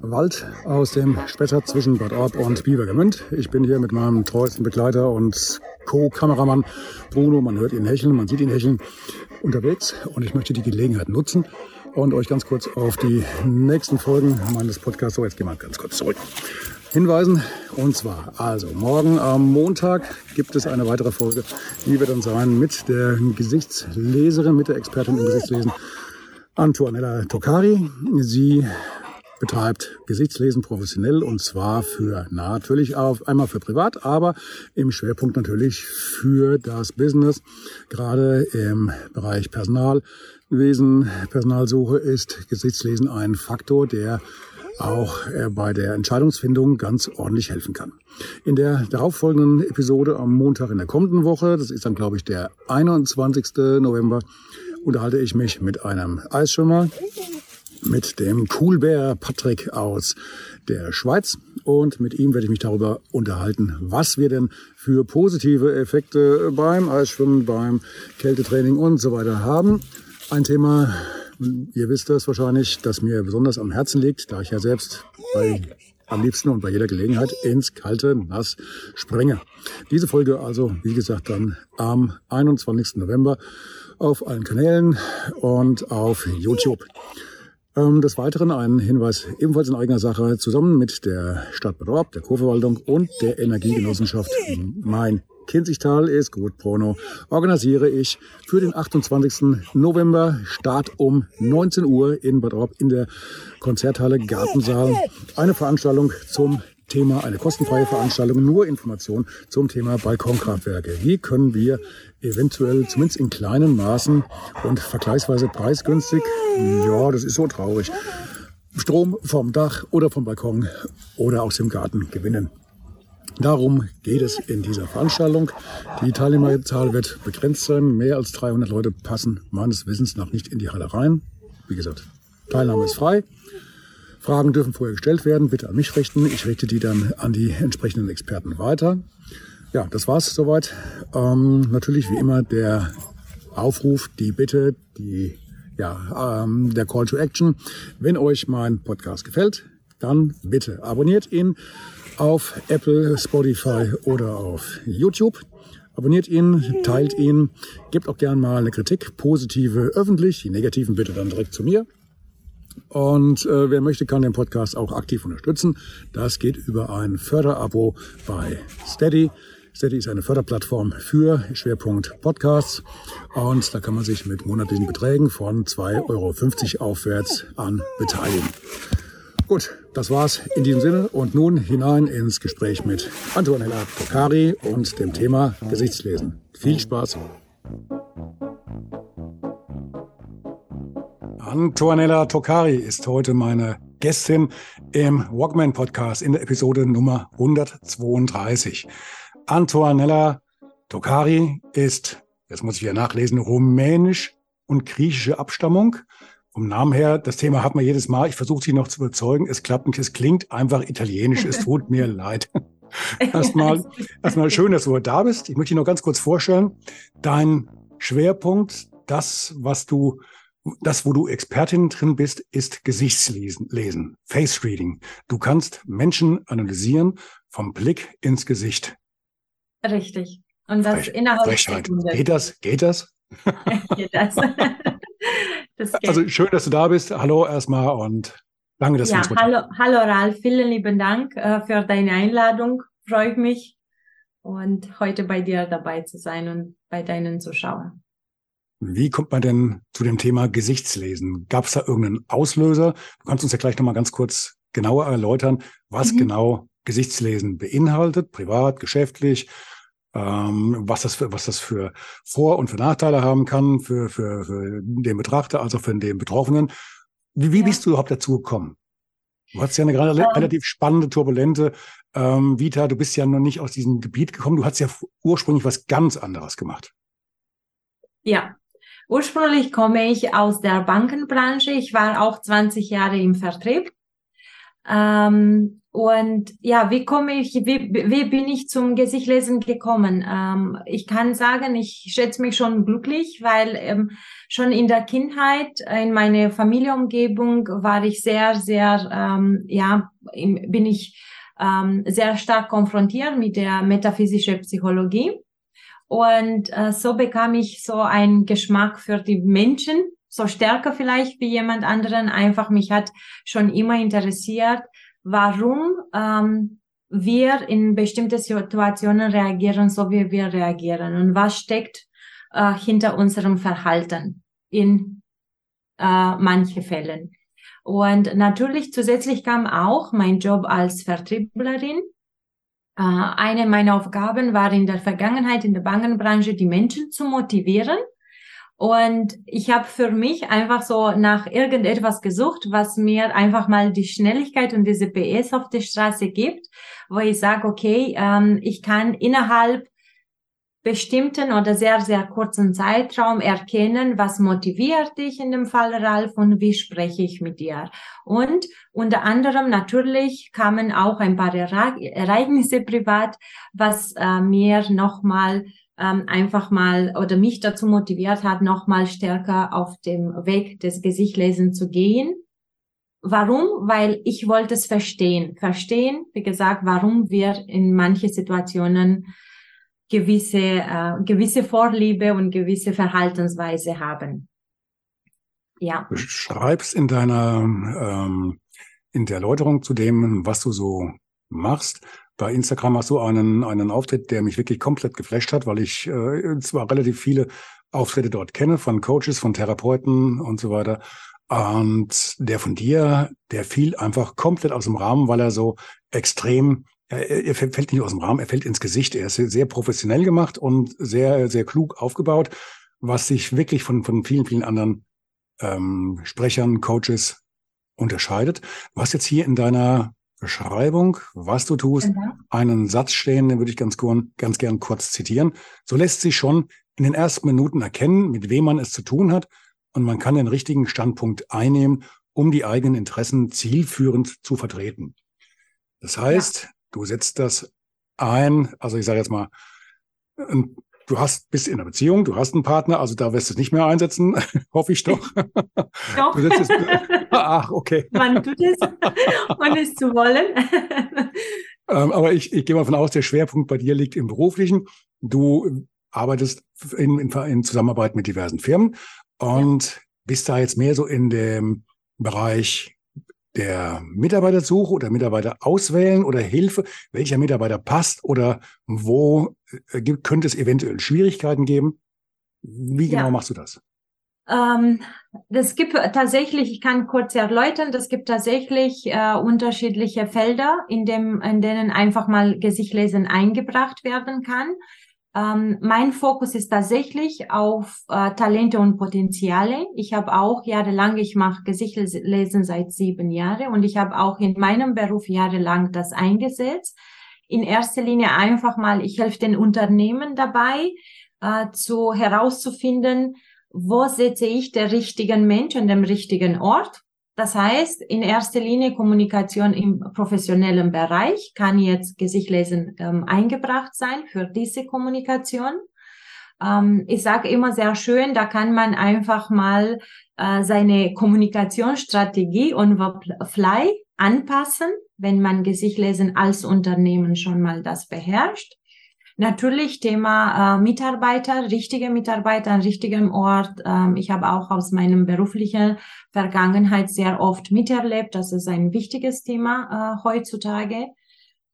Wald aus dem Spessart zwischen Bad Orb und Bibergemünd. Ich bin hier mit meinem treuesten Begleiter und Co-Kameramann Bruno. Man hört ihn hecheln, man sieht ihn hecheln unterwegs und ich möchte die Gelegenheit nutzen und euch ganz kurz auf die nächsten Folgen meines Podcasts, so jetzt gehen wir ganz kurz zurück, hinweisen. Und zwar, also morgen am Montag gibt es eine weitere Folge, die wird dann sein mit der Gesichtsleserin, mit der Expertin im Gesichtslesen Antoinella Tokari. Sie betreibt Gesichtslesen professionell und zwar für natürlich auch einmal für privat, aber im Schwerpunkt natürlich für das Business. Gerade im Bereich Personalwesen, Personalsuche ist Gesichtslesen ein Faktor, der auch äh, bei der Entscheidungsfindung ganz ordentlich helfen kann. In der darauffolgenden Episode am Montag in der kommenden Woche, das ist dann glaube ich der 21. November, unterhalte ich mich mit einem Eisschwimmer, mit dem Coolbär Patrick aus der Schweiz. Und mit ihm werde ich mich darüber unterhalten, was wir denn für positive Effekte beim Eisschwimmen, beim Kältetraining und so weiter haben. Ein Thema, ihr wisst das wahrscheinlich, das mir besonders am Herzen liegt, da ich ja selbst bei am liebsten und bei jeder Gelegenheit ins kalte Nass springe. Diese Folge also, wie gesagt, dann am 21. November auf allen Kanälen und auf YouTube. Ähm, des Weiteren ein Hinweis ebenfalls in eigener Sache. Zusammen mit der Stadt Bad der Kurverwaltung und der Energiegenossenschaft Main. Kinzigtal ist gut, Porno, organisiere ich für den 28. November. Start um 19 Uhr in Bad Orb in der Konzerthalle Gartensaal. Eine Veranstaltung zum Thema, eine kostenfreie Veranstaltung, nur Informationen zum Thema Balkonkraftwerke. Wie können wir eventuell, zumindest in kleinen Maßen und vergleichsweise preisgünstig, ja, das ist so traurig, Strom vom Dach oder vom Balkon oder aus dem Garten gewinnen. Darum geht es in dieser Veranstaltung. Die Teilnehmerzahl wird begrenzt sein. Mehr als 300 Leute passen meines Wissens nach nicht in die Halle rein. Wie gesagt, Teilnahme ist frei. Fragen dürfen vorher gestellt werden, bitte an mich richten. Ich richte die dann an die entsprechenden Experten weiter. Ja, das war's soweit. Ähm, natürlich wie immer der Aufruf, die Bitte, die ja, ähm, der Call to Action. Wenn euch mein Podcast gefällt, dann bitte abonniert ihn auf Apple, Spotify oder auf YouTube. Abonniert ihn, teilt ihn, gebt auch gern mal eine Kritik, positive öffentlich, die negativen bitte dann direkt zu mir. Und äh, wer möchte, kann den Podcast auch aktiv unterstützen. Das geht über ein Förderabo bei Steady. Steady ist eine Förderplattform für Schwerpunkt Podcasts und da kann man sich mit monatlichen Beträgen von 2,50 Euro aufwärts an beteiligen. Gut, das war's in diesem Sinne und nun hinein ins Gespräch mit Antonella Tokari und dem Thema Gesichtslesen. Viel Spaß! Antonella Tokari ist heute meine Gästin im Walkman Podcast in der Episode Nummer 132. Antonella Tokari ist, jetzt muss ich wieder nachlesen, rumänisch und griechische Abstammung. Vom Namen her, das Thema hat man jedes Mal. Ich versuche sie noch zu überzeugen. Es klappt nicht. Es klingt einfach italienisch. Es tut mir leid. Erstmal, erstmal schön, dass du da bist. Ich möchte dich noch ganz kurz vorstellen. Dein Schwerpunkt, das, was du das, wo du Expertin drin bist, ist Gesichtslesen, lesen, Face Reading. Du kannst Menschen analysieren vom Blick ins Gesicht. Richtig. Und das Frech, innerhalb Frechheit. Geht das? Geht das? Geht das? das geht. Also schön, dass du da bist. Hallo erstmal und danke, dass ja, du uns hallo, hallo Ralf, vielen lieben Dank äh, für deine Einladung. Freue mich und heute bei dir dabei zu sein und bei deinen Zuschauern. Wie kommt man denn zu dem Thema Gesichtslesen? Gab es da irgendeinen Auslöser? Du kannst uns ja gleich nochmal ganz kurz genauer erläutern, was mhm. genau Gesichtslesen beinhaltet, privat, geschäftlich, ähm, was, das für, was das für Vor- und für Nachteile haben kann für, für, für den Betrachter, also für den Betroffenen. Wie, wie ja. bist du überhaupt dazu gekommen? Du hast ja eine gerade ähm, relativ spannende, turbulente ähm, Vita. Du bist ja noch nicht aus diesem Gebiet gekommen. Du hast ja ursprünglich was ganz anderes gemacht. Ja, ursprünglich komme ich aus der Bankenbranche. Ich war auch 20 Jahre im Vertrieb. Ähm, und ja, wie komme ich, wie, wie bin ich zum Gesichtlesen gekommen? Ähm, ich kann sagen, ich schätze mich schon glücklich, weil ähm, schon in der Kindheit, in meiner Familienumgebung war ich sehr, sehr, ähm, ja, bin ich ähm, sehr stark konfrontiert mit der metaphysischen Psychologie. Und äh, so bekam ich so einen Geschmack für die Menschen, so stärker vielleicht wie jemand anderen. Einfach mich hat schon immer interessiert, warum ähm, wir in bestimmte Situationen reagieren, so wie wir reagieren und was steckt äh, hinter unserem Verhalten in äh, manche Fällen. Und natürlich zusätzlich kam auch mein Job als Vertrieblerin. Äh, eine meiner Aufgaben war in der Vergangenheit in der Bankenbranche, die Menschen zu motivieren. Und ich habe für mich einfach so nach irgendetwas gesucht, was mir einfach mal die Schnelligkeit und diese PS auf der Straße gibt, wo ich sage, okay, ähm, ich kann innerhalb bestimmten oder sehr, sehr kurzen Zeitraum erkennen, was motiviert dich in dem Fall, Ralf, und wie spreche ich mit dir. Und unter anderem natürlich kamen auch ein paar Ereignisse privat, was äh, mir nochmal ähm, einfach mal oder mich dazu motiviert hat, noch mal stärker auf dem Weg des Gesichtlesen zu gehen. Warum? Weil ich wollte es verstehen. Verstehen, wie gesagt, warum wir in manche Situationen gewisse, äh, gewisse Vorliebe und gewisse Verhaltensweise haben. Ja. Du schreibst in deiner, ähm, in der Erläuterung zu dem, was du so machst, bei Instagram hast du einen, einen Auftritt, der mich wirklich komplett geflasht hat, weil ich äh, zwar relativ viele Auftritte dort kenne, von Coaches, von Therapeuten und so weiter. Und der von dir, der fiel einfach komplett aus dem Rahmen, weil er so extrem, er, er fällt nicht aus dem Rahmen, er fällt ins Gesicht. Er ist sehr professionell gemacht und sehr, sehr klug aufgebaut, was sich wirklich von, von vielen, vielen anderen ähm, Sprechern, Coaches unterscheidet. Du hast jetzt hier in deiner Beschreibung, was du tust, mhm. einen Satz stehen, den würde ich ganz, ganz gern kurz zitieren. So lässt sich schon in den ersten Minuten erkennen, mit wem man es zu tun hat und man kann den richtigen Standpunkt einnehmen, um die eigenen Interessen zielführend zu vertreten. Das heißt, ja. Du setzt das ein, also ich sage jetzt mal, du hast, bist in einer Beziehung, du hast einen Partner, also da wirst du es nicht mehr einsetzen, hoffe ich doch. Doch. Es, ach, okay. Man tut es, ohne es zu wollen. ähm, aber ich, ich gehe mal davon aus, der Schwerpunkt bei dir liegt im Beruflichen. Du arbeitest in, in, in Zusammenarbeit mit diversen Firmen und ja. bist da jetzt mehr so in dem Bereich der Mitarbeitersuche oder Mitarbeiter auswählen oder Hilfe, welcher Mitarbeiter passt oder wo äh, könnte es eventuell Schwierigkeiten geben? Wie genau ja. machst du das? Ähm, das gibt tatsächlich, ich kann kurz erläutern, das gibt tatsächlich äh, unterschiedliche Felder, in, dem, in denen einfach mal Gesichtlesen eingebracht werden kann. Ähm, mein Fokus ist tatsächlich auf äh, Talente und Potenziale. Ich habe auch jahrelang, ich mache Gesichtslesen seit sieben Jahren und ich habe auch in meinem Beruf jahrelang das eingesetzt. In erster Linie einfach mal, ich helfe den Unternehmen dabei, äh, zu herauszufinden, wo setze ich den richtigen Mensch an dem richtigen Ort das heißt, in erster Linie Kommunikation im professionellen Bereich kann jetzt Gesichtlesen ähm, eingebracht sein für diese Kommunikation. Ähm, ich sage immer sehr schön, da kann man einfach mal äh, seine Kommunikationsstrategie on the fly anpassen, wenn man Gesichtlesen als Unternehmen schon mal das beherrscht. Natürlich Thema äh, Mitarbeiter, richtige Mitarbeiter an richtigem Ort. Ähm, ich habe auch aus meinem beruflichen Vergangenheit sehr oft miterlebt. Das ist ein wichtiges Thema äh, heutzutage,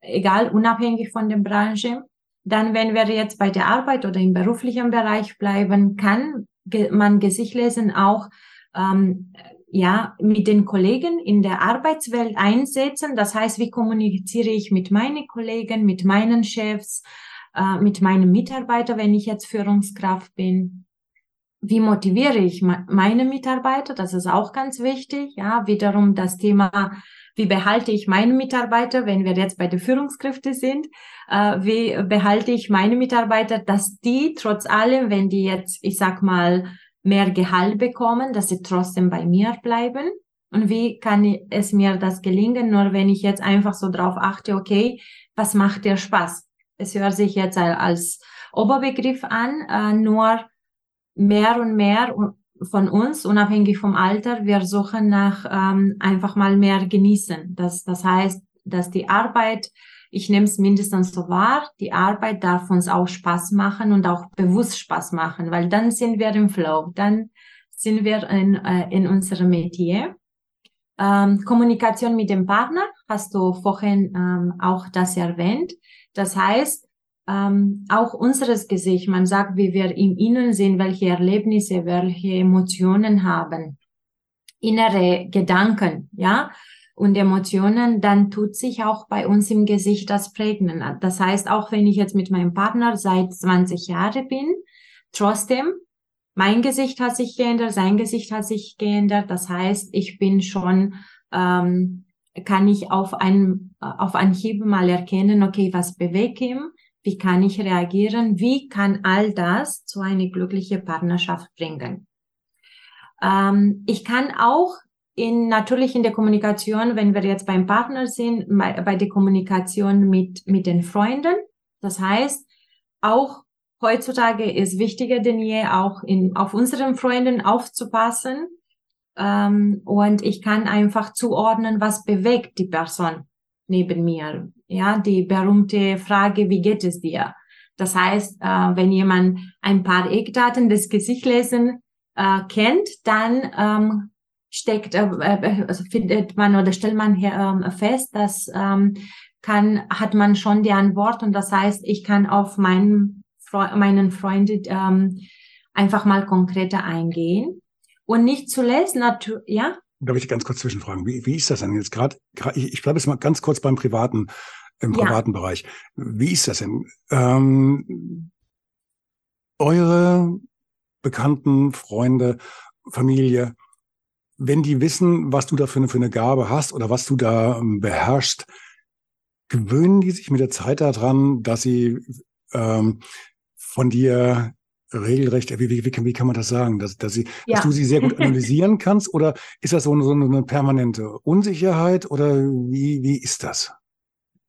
egal unabhängig von der Branche. Dann, wenn wir jetzt bei der Arbeit oder im beruflichen Bereich bleiben, kann man Gesicht lesen auch ähm, ja, mit den Kollegen in der Arbeitswelt einsetzen. Das heißt, wie kommuniziere ich mit meinen Kollegen, mit meinen Chefs, äh, mit meinem Mitarbeiter, wenn ich jetzt Führungskraft bin? Wie motiviere ich meine Mitarbeiter? Das ist auch ganz wichtig. Ja, wiederum das Thema wie behalte ich meine Mitarbeiter, wenn wir jetzt bei den Führungskräften sind, äh, wie behalte ich meine Mitarbeiter, dass die trotz allem, wenn die jetzt, ich sag mal, mehr Gehalt bekommen, dass sie trotzdem bei mir bleiben. Und wie kann es mir das gelingen, nur wenn ich jetzt einfach so drauf achte, okay, was macht dir Spaß? Es hört sich jetzt als Oberbegriff an, äh, nur mehr und mehr von uns, unabhängig vom Alter, wir suchen nach ähm, einfach mal mehr genießen. Das, das heißt, dass die Arbeit, ich nehme es mindestens so wahr, die Arbeit darf uns auch Spaß machen und auch bewusst Spaß machen, weil dann sind wir im Flow, dann sind wir in, äh, in unserem Metier. Ähm, Kommunikation mit dem Partner, hast du vorhin ähm, auch das erwähnt. Das heißt, ähm, auch unseres Gesicht, man sagt, wie wir im Innen sind, welche Erlebnisse, welche Emotionen haben, innere Gedanken, ja, und Emotionen, dann tut sich auch bei uns im Gesicht das Prägen. Das heißt, auch wenn ich jetzt mit meinem Partner seit 20 Jahren bin, trotzdem mein Gesicht hat sich geändert, sein Gesicht hat sich geändert. Das heißt, ich bin schon, ähm, kann ich auf ein, auf Anhieb mal erkennen, okay, was bewegt ihm? Wie kann ich reagieren? Wie kann all das zu einer glücklichen Partnerschaft bringen? Ähm, ich kann auch in, natürlich in der Kommunikation, wenn wir jetzt beim Partner sind, bei, bei der Kommunikation mit, mit den Freunden. Das heißt, auch heutzutage ist wichtiger denn je, auch in, auf unseren Freunden aufzupassen. Ähm, und ich kann einfach zuordnen, was bewegt die Person neben mir. Ja, die berühmte Frage, wie geht es dir? Das heißt, äh, wenn jemand ein paar Eckdaten des Gesichtslesen äh, kennt, dann ähm, steckt, äh, äh, also findet man oder stellt man hier, ähm, fest, dass ähm, kann, hat man schon die Antwort und das heißt, ich kann auf meinen meinen Freunden ähm, einfach mal konkreter eingehen. Und nicht zuletzt, natürlich, ja? Darf ich ganz kurz zwischenfragen? Wie, wie ist das denn jetzt gerade? Ich, ich bleibe jetzt mal ganz kurz beim privaten, im privaten ja. Bereich. Wie ist das denn? Ähm, eure Bekannten, Freunde, Familie, wenn die wissen, was du da für eine, für eine Gabe hast oder was du da ähm, beherrschst, gewöhnen die sich mit der Zeit daran, dass sie ähm, von dir regelrecht, wie, wie, wie, wie kann man das sagen, dass, dass, sie, ja. dass du sie sehr gut analysieren kannst oder ist das so eine, so eine permanente Unsicherheit oder wie, wie ist das?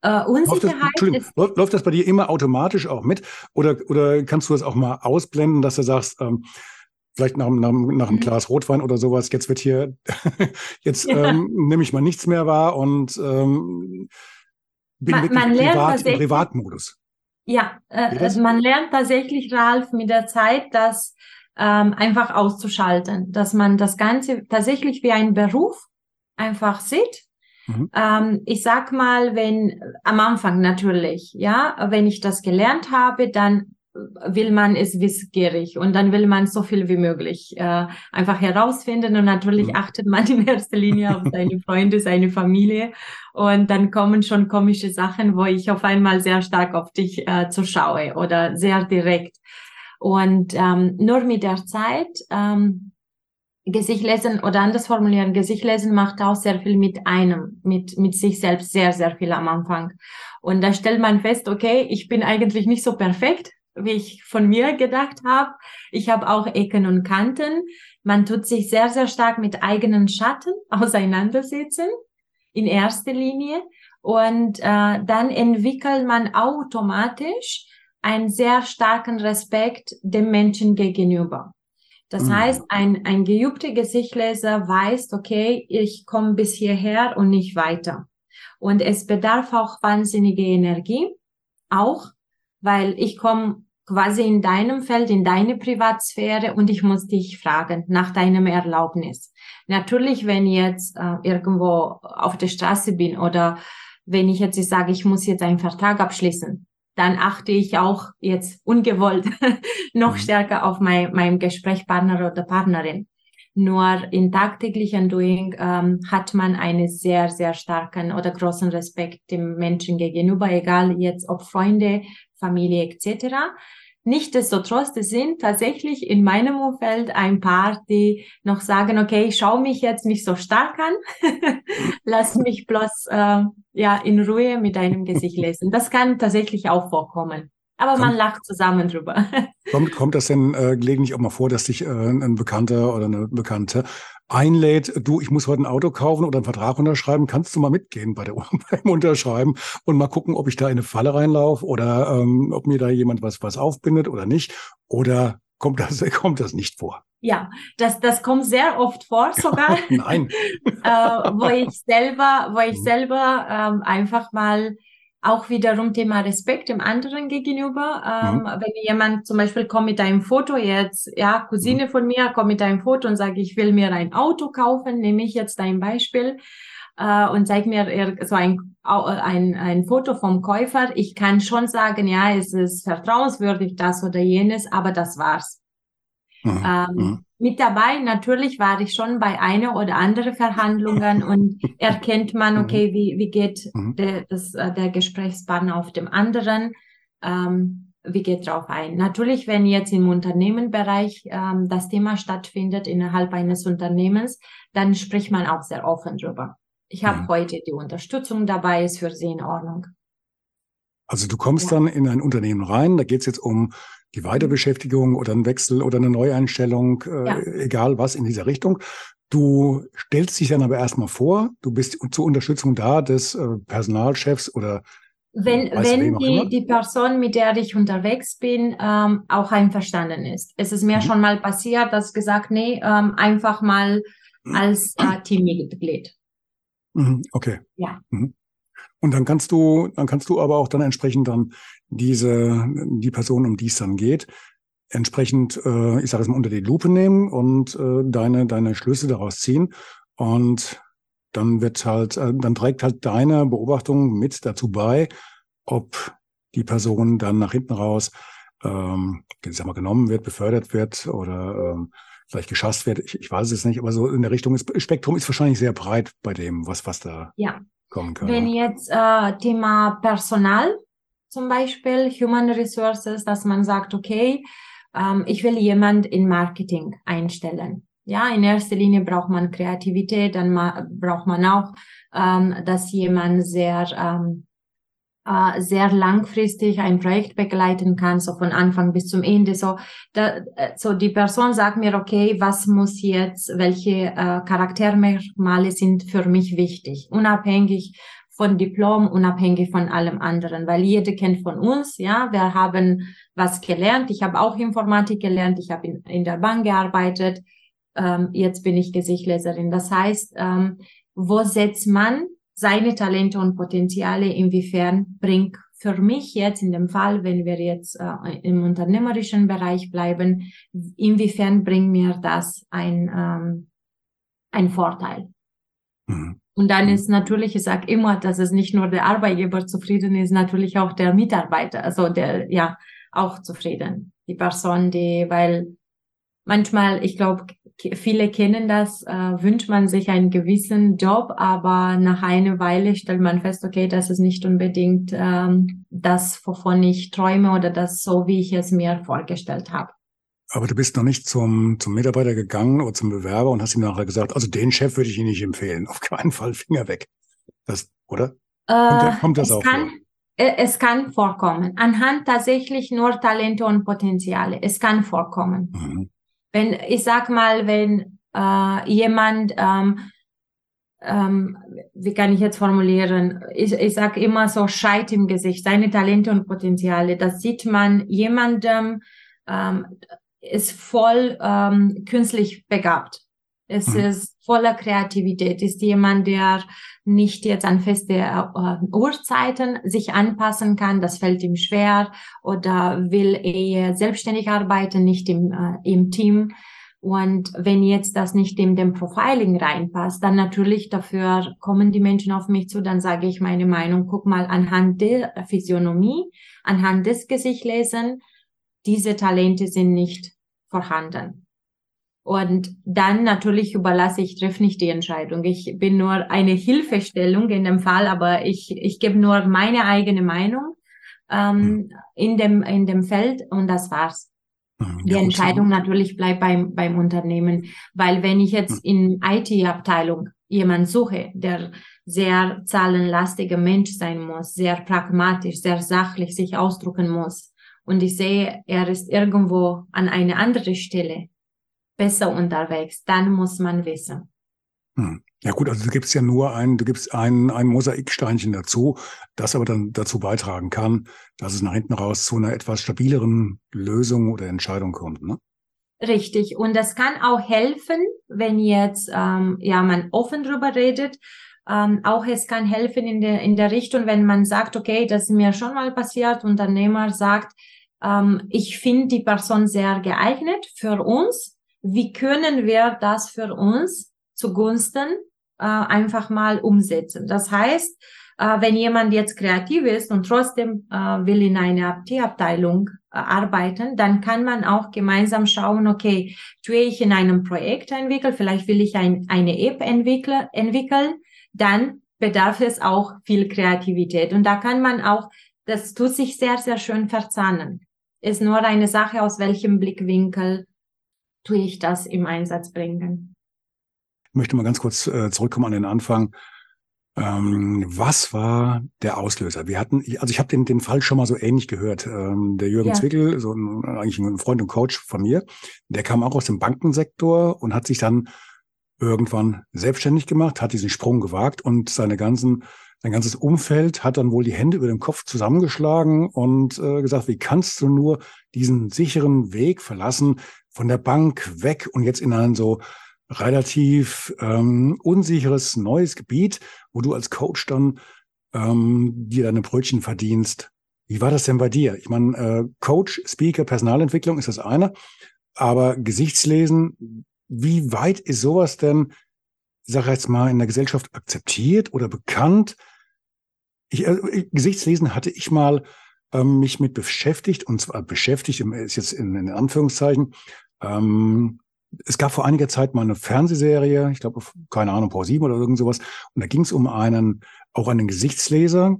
Uh, Unsicherheit läuft das, läuft, das bei dir immer automatisch auch mit oder, oder kannst du das auch mal ausblenden, dass du sagst, ähm, vielleicht nach, nach, nach einem mhm. Glas Rotwein oder sowas, jetzt wird hier, jetzt ja. ähm, nehme ich mal nichts mehr wahr und ähm, bin man, wirklich man privat, im Privatmodus. Ja, äh, also man lernt tatsächlich, Ralf, mit der Zeit, das ähm, einfach auszuschalten, dass man das Ganze tatsächlich wie ein Beruf einfach sieht. Mhm. Ähm, ich sag mal, wenn am Anfang natürlich, ja, wenn ich das gelernt habe, dann will man es wissgierig und dann will man so viel wie möglich äh, einfach herausfinden und natürlich mhm. achtet man in erster Linie auf seine Freunde, seine Familie und dann kommen schon komische Sachen, wo ich auf einmal sehr stark auf dich äh, zuschaue oder sehr direkt und ähm, nur mit der Zeit ähm, Gesicht lesen oder anders formulieren, Gesicht lesen macht auch sehr viel mit einem, mit, mit sich selbst sehr, sehr viel am Anfang. Und da stellt man fest, okay, ich bin eigentlich nicht so perfekt, wie ich von mir gedacht habe. Ich habe auch Ecken und Kanten. Man tut sich sehr, sehr stark mit eigenen Schatten auseinandersetzen, in erster Linie. Und äh, dann entwickelt man automatisch einen sehr starken Respekt dem Menschen gegenüber. Das mhm. heißt, ein, ein geübter Gesichtleser weiß, okay, ich komme bis hierher und nicht weiter. Und es bedarf auch wahnsinnige Energie, auch weil ich komme quasi in deinem Feld, in deine Privatsphäre und ich muss dich fragen nach deinem Erlaubnis. Natürlich, wenn ich jetzt äh, irgendwo auf der Straße bin oder wenn ich jetzt sage, ich muss jetzt einen Vertrag abschließen, dann achte ich auch jetzt ungewollt noch mhm. stärker auf mein, meinem Gesprächspartner oder Partnerin. Nur in tagtäglichen Doing ähm, hat man einen sehr, sehr starken oder großen Respekt dem Menschen gegenüber, egal jetzt ob Freunde, Familie etc. Nichtsdestotrotz, es sind tatsächlich in meinem Umfeld ein paar, die noch sagen, okay, schau mich jetzt nicht so stark an, lass mich bloß äh, ja in Ruhe mit deinem Gesicht lesen. Das kann tatsächlich auch vorkommen. Aber kommt, man lacht zusammen drüber. Kommt, kommt das denn äh, gelegentlich auch mal vor, dass dich äh, ein Bekannter oder eine Bekannte einlädt, du, ich muss heute ein Auto kaufen oder einen Vertrag unterschreiben, kannst du mal mitgehen bei der beim Unterschreiben und mal gucken, ob ich da in eine Falle reinlaufe oder ähm, ob mir da jemand was was aufbindet oder nicht? Oder kommt das kommt das nicht vor? Ja, das das kommt sehr oft vor sogar. Nein. äh, wo ich selber, wo ich mhm. selber ähm, einfach mal auch wiederum Thema Respekt dem anderen gegenüber. Ähm, mhm. Wenn jemand zum Beispiel kommt mit einem Foto jetzt, ja, Cousine mhm. von mir kommt mit einem Foto und sagt, ich will mir ein Auto kaufen, nehme ich jetzt ein Beispiel äh, und zeigt mir so ein, ein, ein Foto vom Käufer. Ich kann schon sagen, ja, es ist vertrauenswürdig, das oder jenes, aber das war's. Mhm. Ähm, mhm. Mit dabei, natürlich war ich schon bei einer oder anderen Verhandlungen und erkennt man, mhm. okay, wie, wie geht mhm. der, das, äh, der Gesprächspartner auf dem anderen, ähm, wie geht drauf ein. Natürlich, wenn jetzt im Unternehmenbereich ähm, das Thema stattfindet innerhalb eines Unternehmens, dann spricht man auch sehr offen drüber. Ich habe mhm. heute die Unterstützung dabei, ist für Sie in Ordnung. Also du kommst ja. dann in ein Unternehmen rein, da geht es jetzt um die Weiterbeschäftigung oder ein Wechsel oder eine Neueinstellung, äh, ja. egal was in dieser Richtung. Du stellst dich dann aber erstmal vor, du bist zur Unterstützung da des äh, Personalchefs oder wenn, wenn die, die Person, mit der ich unterwegs bin, ähm, auch einverstanden ist. Es ist mir mhm. schon mal passiert, dass gesagt, nee, ähm, einfach mal als äh, Teammitglied. Mhm, okay. Ja. Mhm. Und dann kannst du, dann kannst du aber auch dann entsprechend dann diese, die Person, um die es dann geht, entsprechend, äh, ich sage es mal, unter die Lupe nehmen und äh, deine, deine Schlüsse daraus ziehen. Und dann wird halt, äh, dann trägt halt deine Beobachtung mit dazu bei, ob die Person dann nach hinten raus, ähm, ich sag mal, genommen wird, befördert wird oder ähm, vielleicht geschasst wird. Ich, ich weiß es nicht, aber so in der Richtung ist Spektrum ist wahrscheinlich sehr breit bei dem, was was da ja kommen kann. Wenn jetzt äh, Thema Personal zum Beispiel, Human Resources, dass man sagt, okay, ähm, ich will jemand in Marketing einstellen. Ja, in erster Linie braucht man Kreativität, dann braucht man auch, ähm, dass jemand sehr ähm, äh, sehr langfristig ein Projekt begleiten kann, so von Anfang bis zum Ende. So, da, äh, so die Person sagt mir, okay, was muss jetzt, welche äh, Charaktermerkmale sind für mich wichtig, unabhängig von Diplom, unabhängig von allem anderen, weil jeder kennt von uns, ja, wir haben was gelernt. Ich habe auch Informatik gelernt, ich habe in, in der Bank gearbeitet, ähm, jetzt bin ich Gesichtleserin. Das heißt, ähm, wo setzt man seine Talente und Potenziale inwiefern bringt für mich jetzt in dem Fall, wenn wir jetzt äh, im unternehmerischen Bereich bleiben, inwiefern bringt mir das ein, ähm, ein Vorteil? Mhm. Und dann ist natürlich, ich sage immer, dass es nicht nur der Arbeitgeber zufrieden ist, natürlich auch der Mitarbeiter, also der, ja, auch zufrieden. Die Person, die, weil manchmal, ich glaube, viele kennen das, äh, wünscht man sich einen gewissen Job, aber nach einer Weile stellt man fest, okay, das ist nicht unbedingt ähm, das, wovon ich träume oder das so, wie ich es mir vorgestellt habe. Aber du bist noch nicht zum, zum Mitarbeiter gegangen oder zum Bewerber und hast ihm nachher gesagt, also den Chef würde ich Ihnen nicht empfehlen, auf keinen Fall Finger weg. Das, oder? Äh, kommt das auch kann, vor? Äh, es kann vorkommen. Anhand tatsächlich nur Talente und Potenziale. Es kann vorkommen. Mhm wenn, ich sag mal, wenn äh, jemand, ähm, ähm, wie kann ich jetzt formulieren, ich, ich sag immer so Scheit im Gesicht, seine Talente und Potenziale, das sieht man jemandem, ähm, ist voll ähm, künstlich begabt. Es mhm. ist voller Kreativität, ist jemand, der nicht jetzt an feste äh, Uhrzeiten sich anpassen kann, das fällt ihm schwer oder will eher selbstständig arbeiten, nicht im, äh, im Team. Und wenn jetzt das nicht in dem Profiling reinpasst, dann natürlich dafür kommen die Menschen auf mich zu, dann sage ich meine Meinung, guck mal anhand der Physiognomie, anhand des Gesichtlesen, diese Talente sind nicht vorhanden. Und dann natürlich überlasse ich, treffe nicht die Entscheidung. Ich bin nur eine Hilfestellung in dem Fall, aber ich, ich gebe nur meine eigene Meinung. ähm, mhm. in dem in dem Feld und das war's. Mhm. Die Entscheidung natürlich bleibt beim beim Unternehmen, weil wenn ich jetzt in IT-Abteilung jemand suche, der sehr zahlenlastiger Mensch sein muss, sehr pragmatisch, sehr sachlich sich ausdrücken muss. Und ich sehe, er ist irgendwo an eine andere Stelle besser unterwegs. Dann muss man wissen. Hm. Ja gut, also du gibst ja nur ein, du gibst ein, ein Mosaiksteinchen dazu, das aber dann dazu beitragen kann, dass es nach hinten raus zu einer etwas stabileren Lösung oder Entscheidung kommt. Ne? Richtig. Und das kann auch helfen, wenn jetzt ähm, ja man offen drüber redet. Ähm, auch es kann helfen in der in der Richtung, wenn man sagt, okay, das ist mir schon mal passiert. Unternehmer sagt, ähm, ich finde die Person sehr geeignet für uns. Wie können wir das für uns zugunsten äh, einfach mal umsetzen? Das heißt, äh, wenn jemand jetzt kreativ ist und trotzdem äh, will in einer IT-Abteilung äh, arbeiten, dann kann man auch gemeinsam schauen, okay, tue ich in einem Projekt entwickeln, vielleicht will ich ein, eine App entwickle, entwickeln, dann bedarf es auch viel Kreativität. Und da kann man auch, das tut sich sehr, sehr schön verzahnen. Ist nur eine Sache, aus welchem Blickwinkel tue ich das im Einsatz bringen. Ich möchte mal ganz kurz äh, zurückkommen an den Anfang. Ähm, was war der Auslöser? Wir hatten, also ich habe den, den Fall schon mal so ähnlich gehört. Ähm, der Jürgen ja. Zwickel, so ein, eigentlich ein Freund und Coach von mir, der kam auch aus dem Bankensektor und hat sich dann irgendwann selbstständig gemacht, hat diesen Sprung gewagt und seine ganzen, sein ganzes Umfeld hat dann wohl die Hände über dem Kopf zusammengeschlagen und äh, gesagt, wie kannst du nur diesen sicheren Weg verlassen, von der Bank weg und jetzt in ein so relativ ähm, unsicheres neues Gebiet, wo du als Coach dann ähm, dir deine Brötchen verdienst. Wie war das denn bei dir? Ich meine, äh, Coach, Speaker, Personalentwicklung ist das eine, aber Gesichtslesen, wie weit ist sowas denn, ich sage jetzt mal, in der Gesellschaft akzeptiert oder bekannt? Ich, äh, Gesichtslesen hatte ich mal ähm, mich mit beschäftigt, und zwar beschäftigt, ist jetzt in, in Anführungszeichen, ähm, es gab vor einiger Zeit mal eine Fernsehserie, ich glaube, keine Ahnung, Pro 7 oder irgend sowas. Und da ging es um einen, auch einen Gesichtsleser,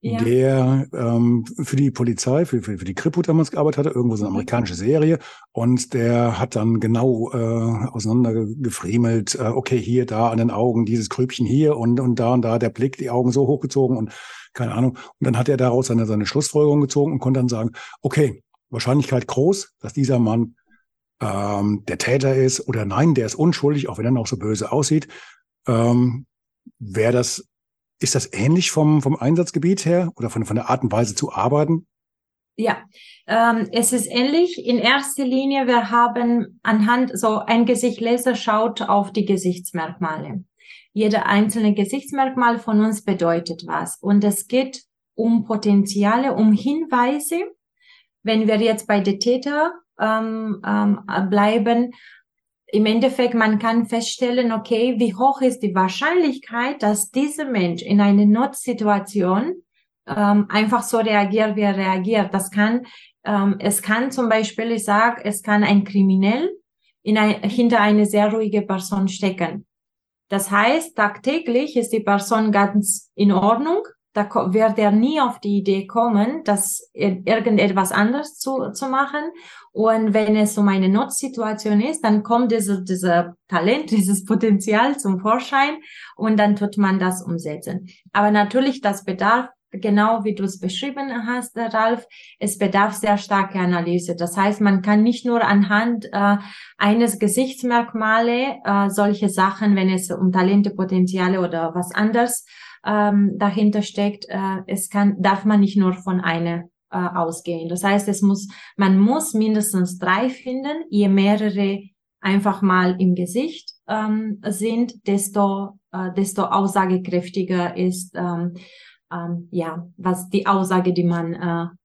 ja. der ähm, für die Polizei, für, für, für die Kripo damals gearbeitet hatte, irgendwo so eine mhm. amerikanische Serie. Und der hat dann genau äh, auseinandergefriemelt, äh, okay, hier, da an den Augen, dieses Grübchen hier und, und da und da der Blick, die Augen so hochgezogen und keine Ahnung. Und dann hat er daraus seine, seine Schlussfolgerung gezogen und konnte dann sagen, okay, Wahrscheinlichkeit groß, dass dieser Mann ähm, der Täter ist oder nein, der ist unschuldig, auch wenn er noch so böse aussieht. Ähm, Wäre das, ist das ähnlich vom, vom Einsatzgebiet her oder von, von der Art und Weise zu arbeiten? Ja, ähm, es ist ähnlich. In erster Linie, wir haben anhand, so ein Gesichtleser schaut auf die Gesichtsmerkmale. Jeder einzelne Gesichtsmerkmal von uns bedeutet was. Und es geht um Potenziale, um Hinweise. Wenn wir jetzt bei der Täter ähm, ähm, bleiben. Im Endeffekt, man kann feststellen, okay, wie hoch ist die Wahrscheinlichkeit, dass dieser Mensch in einer Notsituation ähm, einfach so reagiert, wie er reagiert. Das kann, ähm, es kann zum Beispiel, ich sage, es kann ein Kriminell in ein, hinter eine sehr ruhige Person stecken. Das heißt, tagtäglich ist die Person ganz in Ordnung, da wird er nie auf die Idee kommen, das irgendetwas anderes zu, zu machen. Und wenn es um eine Notsituation ist, dann kommt diese, dieser Talent, dieses Potenzial zum Vorschein und dann tut man das umsetzen. Aber natürlich, das bedarf genau wie du es beschrieben hast, Ralf, es bedarf sehr starke Analyse. Das heißt, man kann nicht nur anhand äh, eines Gesichtsmerkmale äh, solche Sachen, wenn es um Talente, Potenziale oder was anderes ähm, dahinter steckt, äh, es kann, darf man nicht nur von einer äh, ausgehen. Das heißt, es muss, man muss mindestens drei finden. Je mehrere einfach mal im Gesicht ähm, sind, desto, äh, desto aussagekräftiger ist, ähm, ähm, ja, was die Aussage, die man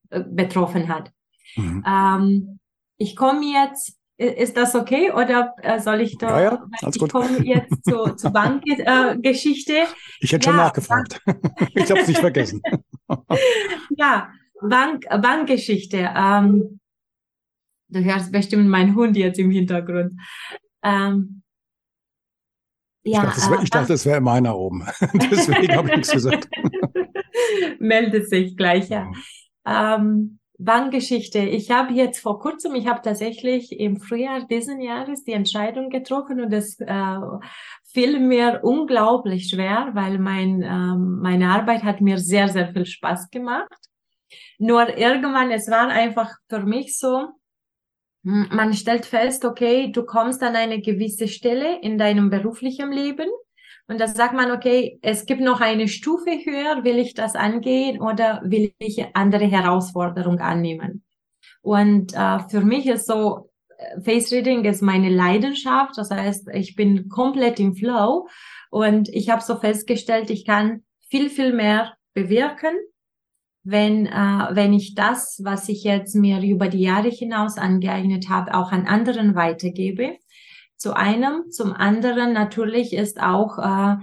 äh, betroffen hat. Mhm. Ähm, ich komme jetzt ist das okay oder äh, soll ich da? Ja, ja, alles ich komme jetzt zu, zur Bankgeschichte. Äh, ich hätte schon nachgefragt. ich habe es nicht vergessen. ja, Bank, Bankgeschichte. Ähm, du hörst bestimmt meinen Hund jetzt im Hintergrund. Ähm, ja, ich dachte, es, äh, wäre meiner oben. Deswegen habe ich nichts gesagt. Meldet sich gleich, ja. ähm, Bankgeschichte. Ich habe jetzt vor kurzem, ich habe tatsächlich im Frühjahr diesen Jahres die Entscheidung getroffen und es äh, fiel mir unglaublich schwer, weil mein, ähm, meine Arbeit hat mir sehr, sehr viel Spaß gemacht. Nur irgendwann, es war einfach für mich so, man stellt fest, okay, du kommst an eine gewisse Stelle in deinem beruflichen Leben und da sagt man, okay, es gibt noch eine Stufe höher, will ich das angehen oder will ich andere Herausforderungen annehmen? Und äh, für mich ist so, äh, Face Reading ist meine Leidenschaft, das heißt, ich bin komplett im Flow und ich habe so festgestellt, ich kann viel, viel mehr bewirken, wenn, äh, wenn ich das, was ich jetzt mir über die Jahre hinaus angeeignet habe, auch an anderen weitergebe. Zu einem, zum anderen natürlich ist auch äh,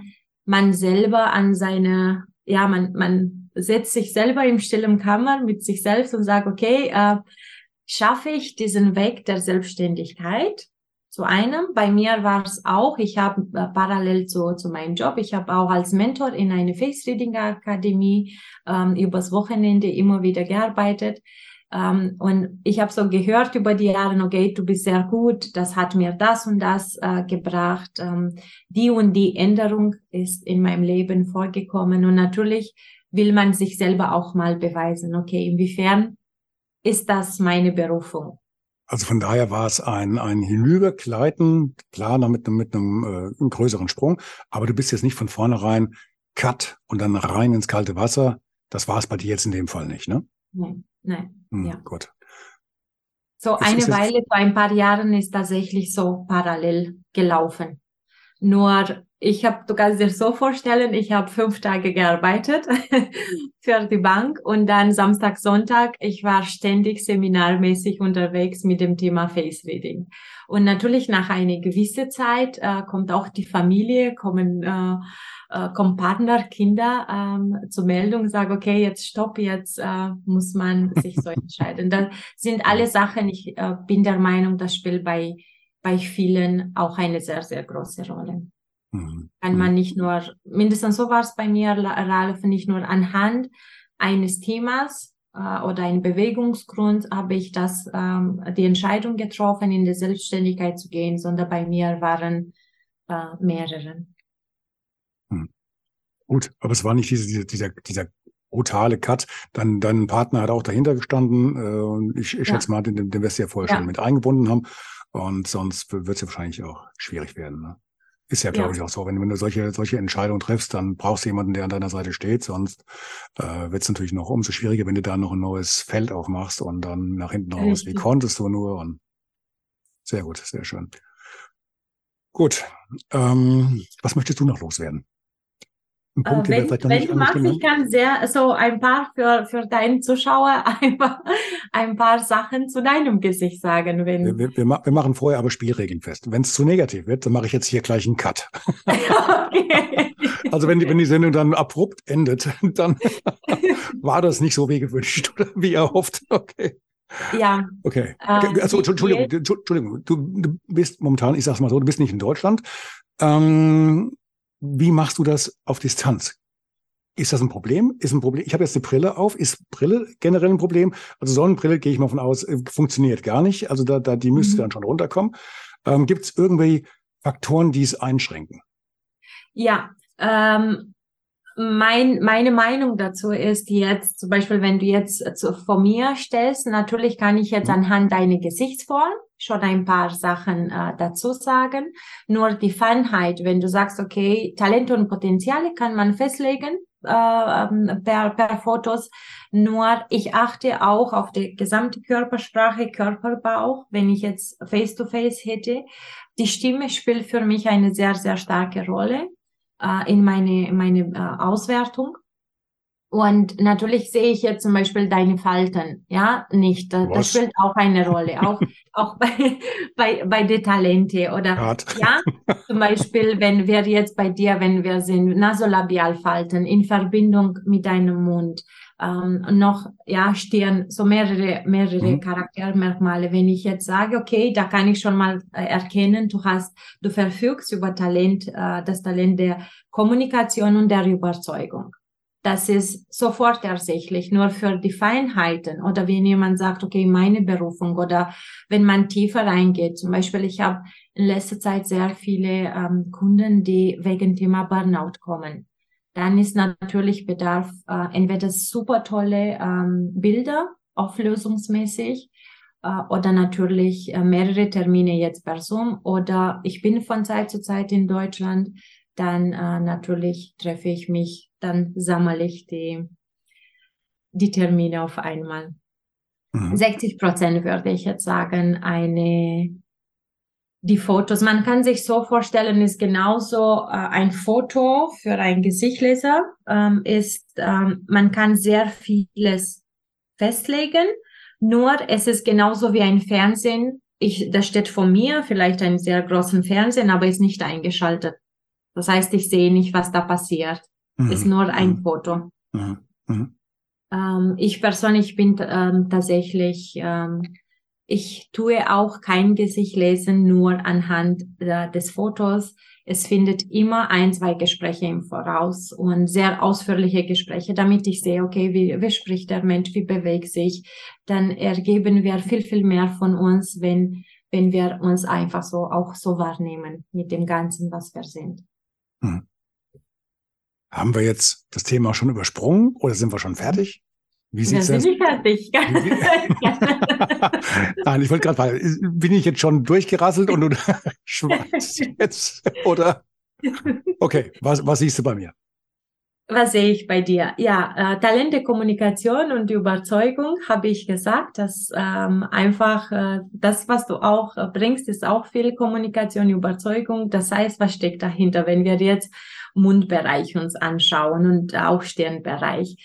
man selber an seine, ja, man, man setzt sich selber im stillen Kammer mit sich selbst und sagt, okay, äh, schaffe ich diesen Weg der Selbstständigkeit? zu einem. Bei mir war es auch, ich habe äh, parallel zu, zu meinem Job, ich habe auch als Mentor in eine Face Reading Akademie ähm, übers Wochenende immer wieder gearbeitet. Ähm, und ich habe so gehört über die Jahre, okay, du bist sehr gut, das hat mir das und das äh, gebracht. Ähm, die und die Änderung ist in meinem Leben vorgekommen. Und natürlich will man sich selber auch mal beweisen, okay, inwiefern ist das meine Berufung? Also von daher war es ein, ein Hinübergleiten, klar, noch mit einem, mit einem, äh, einem größeren Sprung, aber du bist jetzt nicht von vornherein Cut und dann rein ins kalte Wasser. Das war es bei dir jetzt in dem Fall nicht, ne? Nein, nein. Hm, ja. Gut. So das eine Weile, vor ein paar Jahren ist tatsächlich so parallel gelaufen. Nur ich habe, du kannst dir so vorstellen, ich habe fünf Tage gearbeitet für die Bank und dann Samstag, Sonntag, ich war ständig seminarmäßig unterwegs mit dem Thema Face Reading. Und natürlich nach einer gewissen Zeit äh, kommt auch die Familie, kommen, äh, äh, kommen Partner, Kinder ähm, zur Meldung, sagen, okay, jetzt stopp, jetzt äh, muss man sich so entscheiden. Das sind alle Sachen, ich äh, bin der Meinung, das spielt bei, bei vielen auch eine sehr, sehr große Rolle. Mhm. Kann man nicht nur, mindestens so war es bei mir, Ralf, nicht nur anhand eines Themas äh, oder ein Bewegungsgrund habe ich das, ähm, die Entscheidung getroffen, in die Selbstständigkeit zu gehen, sondern bei mir waren äh, mehrere. Mhm. Gut, aber es war nicht diese, dieser, dieser, dieser brutale Cut. Dann dein Partner hat auch dahinter gestanden. Äh, und ich, ich ja. schätze mal, den, den wirst du ja vorher ja. schon mit eingebunden haben. Und sonst wird es ja wahrscheinlich auch schwierig werden. Ne? Ist ja, glaube ja. ich, auch so. Wenn, wenn, du solche, solche Entscheidungen triffst, dann brauchst du jemanden, der an deiner Seite steht. Sonst äh, wird es natürlich noch umso schwieriger, wenn du da noch ein neues Feld aufmachst und dann nach hinten raus, wie konntest du nur? Und sehr gut, sehr schön. Gut. Ähm, was möchtest du noch loswerden? Ein Punkt, äh, wenn, wenn du magst, ich kann sehr so ein paar für, für deinen Zuschauer einfach ein paar Sachen zu deinem Gesicht sagen. Wenn wir, wir, wir machen vorher aber Spielregeln fest. Wenn es zu negativ wird, dann mache ich jetzt hier gleich einen Cut. Okay. Also wenn die, wenn die Sendung dann abrupt endet, dann war das nicht so wie gewünscht oder wie erhofft. Okay. Ja. Okay. Ähm, also, Entschuldigung, Entschuldigung, du, du bist momentan, ich sag's mal so, du bist nicht in Deutschland. Ähm, wie machst du das auf Distanz? Ist das ein Problem? Ist ein Problem? Ich habe jetzt eine Brille auf. Ist Brille generell ein Problem? Also Sonnenbrille gehe ich mal von aus, äh, funktioniert gar nicht. Also da, da die müsste mhm. dann schon runterkommen. Ähm, Gibt es irgendwelche Faktoren, die es einschränken? Ja, ähm, mein, meine Meinung dazu ist jetzt, zum Beispiel, wenn du jetzt zu, vor mir stellst, natürlich kann ich jetzt mhm. anhand deiner Gesichtsform schon ein paar Sachen äh, dazu sagen. Nur die Feinheit, wenn du sagst, okay, Talente und Potenziale kann man festlegen äh, ähm, per, per Fotos. Nur ich achte auch auf die gesamte Körpersprache, Körperbauch, wenn ich jetzt Face-to-Face -face hätte. Die Stimme spielt für mich eine sehr, sehr starke Rolle äh, in meine, meine äh, Auswertung. Und natürlich sehe ich jetzt zum Beispiel deine Falten, ja, nicht. Das, das spielt auch eine Rolle, auch, auch bei, bei, bei den Talente oder, Gott. ja, zum Beispiel, wenn wir jetzt bei dir, wenn wir sind, Nasolabialfalten in Verbindung mit deinem Mund, ähm, noch, ja, Stirn, so mehrere, mehrere mhm. Charaktermerkmale. Wenn ich jetzt sage, okay, da kann ich schon mal äh, erkennen, du hast, du verfügst über Talent, äh, das Talent der Kommunikation und der Überzeugung. Das ist sofort ersichtlich, nur für die Feinheiten oder wenn jemand sagt, okay, meine Berufung oder wenn man tiefer reingeht. Zum Beispiel, ich habe in letzter Zeit sehr viele ähm, Kunden, die wegen Thema Burnout kommen. Dann ist natürlich Bedarf äh, entweder super tolle ähm, Bilder, auflösungsmäßig, äh, oder natürlich äh, mehrere Termine jetzt per Zoom oder ich bin von Zeit zu Zeit in Deutschland, dann äh, natürlich treffe ich mich dann sammle ich die, die Termine auf einmal. Mhm. 60 Prozent würde ich jetzt sagen, eine, die Fotos. Man kann sich so vorstellen, ist genauso äh, ein Foto für einen Gesichtleser, ähm, ist, ähm, man kann sehr vieles festlegen, nur es ist genauso wie ein Fernsehen. Ich, das steht vor mir, vielleicht einen sehr großen Fernsehen, aber ist nicht eingeschaltet. Das heißt, ich sehe nicht, was da passiert. Mhm. Ist nur ein mhm. Foto. Mhm. mhm. Ähm, ich persönlich bin ähm, tatsächlich, ähm, ich tue auch kein Gesicht lesen, nur anhand äh, des Fotos. Es findet immer ein, zwei Gespräche im Voraus und sehr ausführliche Gespräche, damit ich sehe, okay, wie, wie spricht der Mensch, wie bewegt sich. Dann ergeben wir viel, viel mehr von uns, wenn, wenn wir uns einfach so auch so wahrnehmen mit dem Ganzen, was wir sind. Hm. Haben wir jetzt das Thema schon übersprungen oder sind wir schon fertig? Wie sieht's ja, bin ich fertig. Nein, ich wollte gerade fragen, bin ich jetzt schon durchgerasselt und du schweißt jetzt? Oder? Okay, was, was siehst du bei mir? Was sehe ich bei dir? Ja, äh, Talente, Kommunikation und Überzeugung habe ich gesagt, dass ähm, einfach äh, das, was du auch äh, bringst, ist auch viel Kommunikation, Überzeugung. Das heißt, was steckt dahinter, wenn wir jetzt Mundbereich uns anschauen und auch Stirnbereich?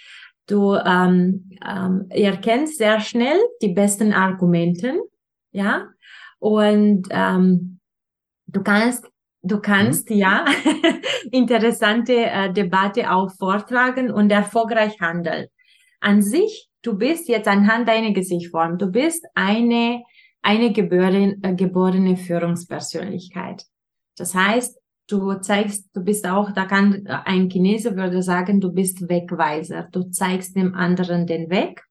Du ähm, ähm, erkennst sehr schnell die besten Argumenten, ja, und ähm, du kannst Du kannst mhm. ja interessante äh, Debatte auch vortragen und erfolgreich handeln. An sich, du bist jetzt anhand deiner Gesichtform, du bist eine, eine geborene, äh, geborene Führungspersönlichkeit. Das heißt, du zeigst, du bist auch, da kann ein Chinese würde sagen, du bist Wegweiser. Du zeigst dem anderen den Weg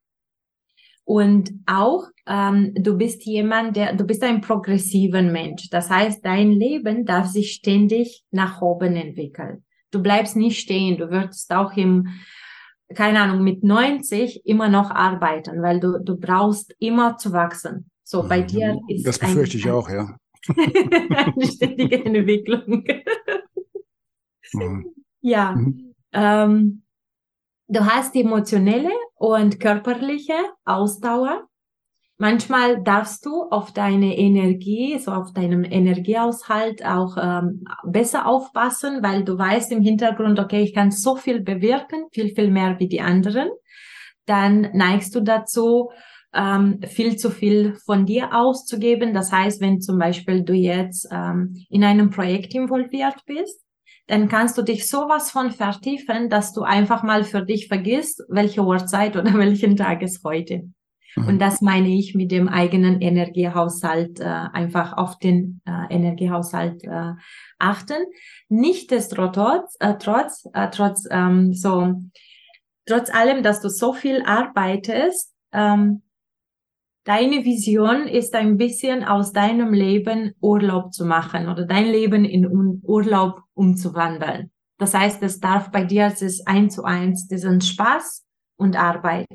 und auch, ähm, du bist jemand, der, du bist ein progressiver Mensch. Das heißt, dein Leben darf sich ständig nach oben entwickeln. Du bleibst nicht stehen. Du wirst auch im, keine Ahnung, mit 90 immer noch arbeiten, weil du, du brauchst immer zu wachsen. So, bei mhm. dir ist Das befürchte ich auch, ja. eine ständige Entwicklung. mhm. Ja. Mhm. Ähm, Du hast emotionelle und körperliche Ausdauer. Manchmal darfst du auf deine Energie, so auf deinem Energiehaushalt auch ähm, besser aufpassen, weil du weißt im Hintergrund, okay, ich kann so viel bewirken, viel, viel mehr wie die anderen. Dann neigst du dazu, ähm, viel zu viel von dir auszugeben. Das heißt, wenn zum Beispiel du jetzt ähm, in einem Projekt involviert bist, dann kannst du dich sowas von vertiefen, dass du einfach mal für dich vergisst, welche Uhrzeit oder welchen Tag ist heute. Mhm. Und das meine ich mit dem eigenen Energiehaushalt, äh, einfach auf den äh, Energiehaushalt äh, achten. Nichtsdestotrotz, äh, trotz, äh, trotz, ähm, so, trotz allem, dass du so viel arbeitest, ähm, Deine Vision ist ein bisschen aus deinem Leben Urlaub zu machen oder dein Leben in Urlaub umzuwandeln. Das heißt, es darf bei dir es ist eins zu eins diesen Spaß und Arbeit.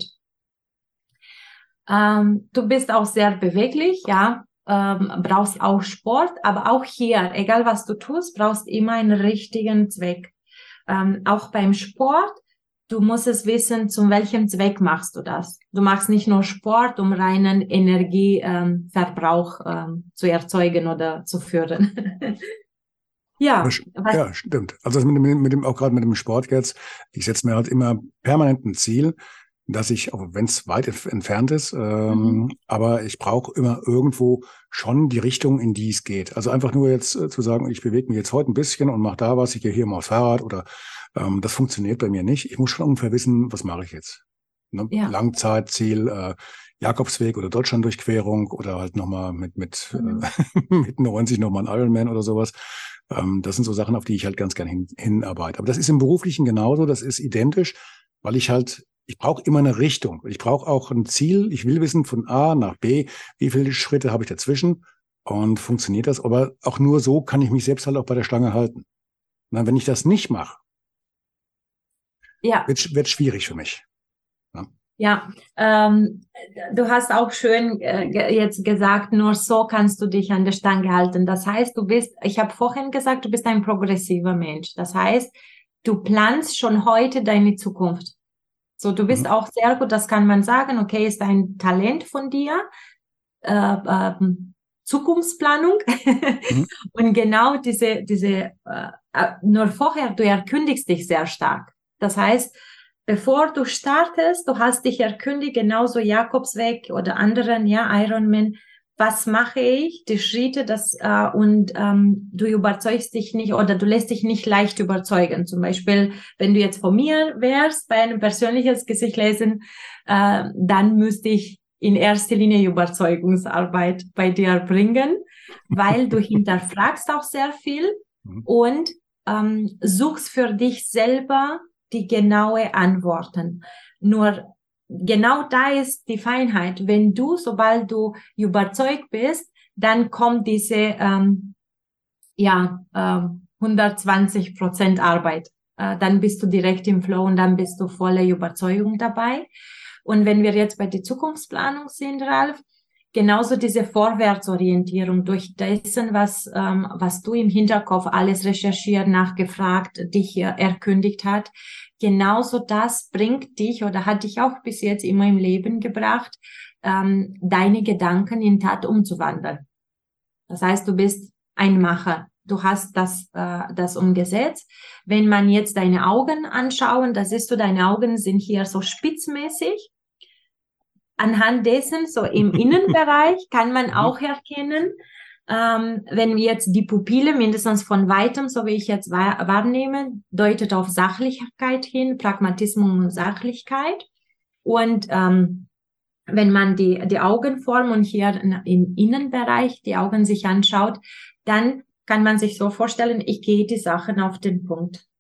Ähm, du bist auch sehr beweglich, ja, ähm, brauchst auch Sport, aber auch hier, egal was du tust, brauchst immer einen richtigen Zweck. Ähm, auch beim Sport du musst es wissen, zum welchem Zweck machst du das. Du machst nicht nur Sport, um reinen Energieverbrauch ähm, ähm, zu erzeugen oder zu führen. ja, ja, stimmt. Also mit dem, mit dem auch gerade mit dem Sport jetzt, ich setze mir halt immer permanent ein Ziel, dass ich, auch wenn es weit entfernt ist, ähm, mhm. aber ich brauche immer irgendwo schon die Richtung, in die es geht. Also einfach nur jetzt äh, zu sagen, ich bewege mich jetzt heute ein bisschen und mache da was, ich gehe hier mal Fahrrad oder ähm, das funktioniert bei mir nicht. Ich muss schon ungefähr wissen, was mache ich jetzt. Ne? Ja. Langzeitziel, äh, Jakobsweg oder Deutschlanddurchquerung oder halt nochmal mit, mit, mhm. äh, mit 90 nochmal ein Ironman oder sowas. Ähm, das sind so Sachen, auf die ich halt ganz gerne hin, hinarbeite. Aber das ist im Beruflichen genauso, das ist identisch. weil ich halt, ich brauche immer eine Richtung. Ich brauche auch ein Ziel. Ich will wissen von A nach B, wie viele Schritte habe ich dazwischen und funktioniert das. Aber auch nur so kann ich mich selbst halt auch bei der Stange halten. Und wenn ich das nicht mache, ja. wird, wird schwierig für mich. Ja, ähm, du hast auch schön äh, jetzt gesagt, nur so kannst du dich an der Stange halten. Das heißt, du bist, ich habe vorhin gesagt, du bist ein progressiver Mensch. Das heißt, du planst schon heute deine Zukunft. So, du bist mhm. auch sehr gut, das kann man sagen, okay, ist ein Talent von dir, äh, äh, Zukunftsplanung. Mhm. Und genau diese, diese, äh, äh, nur vorher, du erkündigst dich sehr stark. Das heißt, bevor du startest, du hast dich erkündigt, genauso Jakobsweg oder anderen, ja, Ironman, was mache ich, die Schritte, das äh, und ähm, du überzeugst dich nicht oder du lässt dich nicht leicht überzeugen. Zum Beispiel, wenn du jetzt von mir wärst, bei einem persönliches Gesicht lesen, äh, dann müsste ich in erster Linie Überzeugungsarbeit bei dir bringen, weil du hinterfragst auch sehr viel mhm. und ähm, suchst für dich selber die genaue Antworten. Nur genau da ist die Feinheit. Wenn du, sobald du überzeugt bist, dann kommt diese ähm, ja ähm, 120 Prozent Arbeit. Äh, dann bist du direkt im Flow und dann bist du voller Überzeugung dabei. Und wenn wir jetzt bei der Zukunftsplanung sind, Ralf, genauso diese Vorwärtsorientierung durch dessen, was, ähm, was du im Hinterkopf alles recherchiert, nachgefragt, dich äh, erkündigt hat, genauso das bringt dich oder hat dich auch bis jetzt immer im Leben gebracht, ähm, deine Gedanken in Tat umzuwandeln. Das heißt, du bist ein Macher. Du hast das, äh, das umgesetzt. Wenn man jetzt deine Augen anschauen, da siehst du, deine Augen sind hier so spitzmäßig anhand dessen, so im Innenbereich, kann man mhm. auch erkennen, ähm, wenn jetzt die Pupille mindestens von weitem, so wie ich jetzt wahrnehme, deutet auf Sachlichkeit hin, Pragmatismus und Sachlichkeit. Und ähm, wenn man die, die Augenform und hier im Innenbereich die Augen sich anschaut, dann kann man sich so vorstellen, ich gehe die Sachen auf den Punkt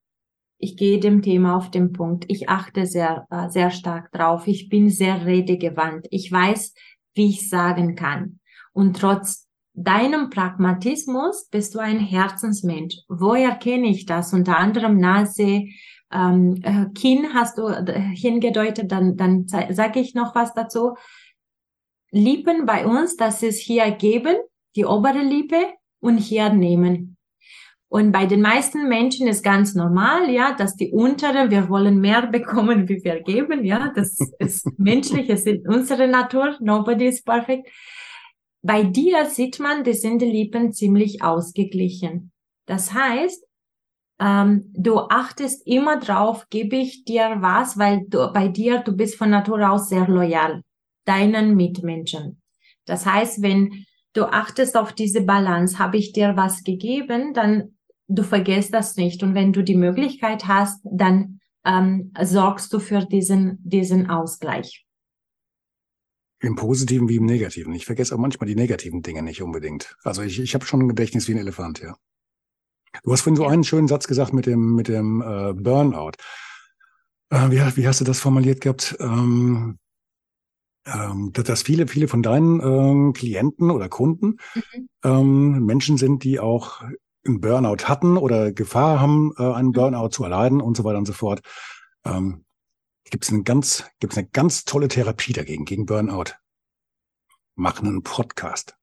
ich gehe dem Thema auf den Punkt. Ich achte sehr, äh, sehr stark drauf. Ich bin sehr redegewandt. Ich weiß, wie ich sagen kann. Und trotz deinem Pragmatismus bist du ein Herzensmensch. Woher kenne ich das? Unter anderem Nase, ähm, äh, Kinn hast du äh, hingedeutet, dann, dann sage ich noch was dazu. Lippen bei uns, das ist hier geben, die obere Lippe und hier nehmen. Und bei den meisten Menschen ist ganz normal, ja, dass die untere, wir wollen mehr bekommen, wie wir geben, ja, das ist menschlich, es ist unsere Natur, nobody is perfect. Bei dir sieht man, die sind die Lippen ziemlich ausgeglichen. Das heißt, ähm, du achtest immer drauf, gebe ich dir was, weil du, bei dir, du bist von Natur aus sehr loyal, deinen Mitmenschen. Das heißt, wenn du achtest auf diese Balance, habe ich dir was gegeben, dann du vergisst das nicht. Und wenn du die Möglichkeit hast, dann ähm, sorgst du für diesen, diesen Ausgleich. Im Positiven wie im Negativen. Ich vergesse auch manchmal die negativen Dinge nicht unbedingt. Also ich, ich habe schon ein Gedächtnis wie ein Elefant, ja. Du hast vorhin so einen schönen Satz gesagt mit dem, mit dem äh, Burnout. Äh, wie, wie hast du das formuliert gehabt? Ähm, ähm, dass viele, viele von deinen ähm, Klienten oder Kunden mhm. ähm, Menschen sind, die auch einen Burnout hatten oder Gefahr haben, äh, einen mhm. Burnout zu erleiden und so weiter und so fort. Ähm, gibt es eine ganz, gibt es eine ganz tolle Therapie dagegen, gegen Burnout. Mach einen Podcast.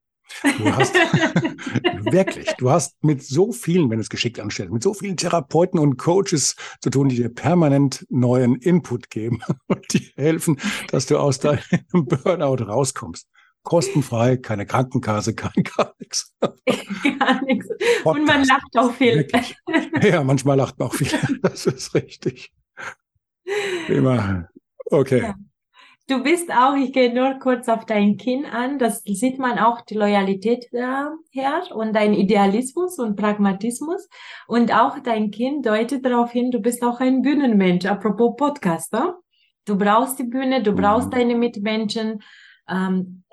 Du hast wirklich, du hast mit so vielen, wenn es geschickt anstellt, mit so vielen Therapeuten und Coaches zu tun, die dir permanent neuen Input geben und die helfen, dass du aus deinem Burnout rauskommst kostenfrei, keine Krankenkasse, kein gar nichts. gar nichts. Und man lacht auch viel. Wirklich. Ja, manchmal lacht man auch viel. Das ist richtig. Immer. Okay. Ja. Du bist auch, ich gehe nur kurz auf dein Kinn an, das sieht man auch die Loyalität äh, her und dein Idealismus und Pragmatismus. Und auch dein Kind deutet darauf hin, du bist auch ein Bühnenmensch, apropos Podcaster. Du brauchst die Bühne, du brauchst mhm. deine Mitmenschen. Ähm,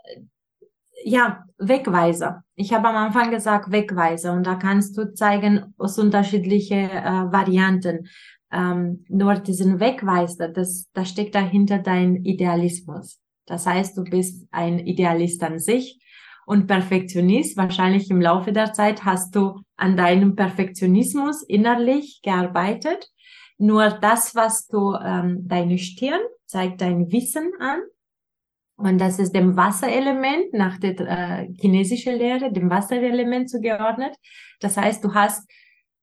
ja, Wegweiser. Ich habe am Anfang gesagt Wegweiser und da kannst du zeigen aus unterschiedliche äh, Varianten. Ähm, nur diesen Weg weißt, das, das steckt dahinter dein Idealismus. Das heißt, du bist ein Idealist an sich und Perfektionist. Wahrscheinlich im Laufe der Zeit hast du an deinem Perfektionismus innerlich gearbeitet. Nur das, was du, ähm, deine Stirn zeigt dein Wissen an. Und das ist dem Wasserelement nach der äh, chinesischen Lehre, dem Wasserelement zugeordnet. Das heißt, du hast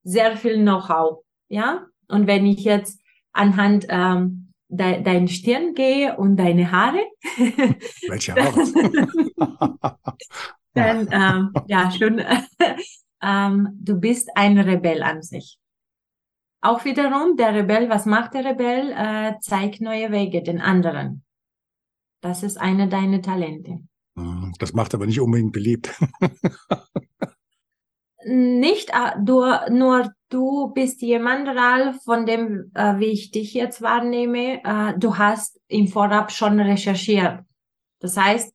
sehr viel Know-how, ja. Und wenn ich jetzt anhand ähm, de dein Stirn gehe und deine Haare. Welche Haare? dann, ähm, ja, schon, ähm, du bist ein Rebell an sich. Auch wiederum, der Rebell, was macht der Rebell? Äh, zeigt neue Wege den anderen. Das ist eine deiner Talente. Hm, das macht aber nicht unbedingt beliebt. Nicht äh, du, nur du bist jemand, Ralf, von dem, äh, wie ich dich jetzt wahrnehme, äh, du hast im Vorab schon recherchiert. Das heißt,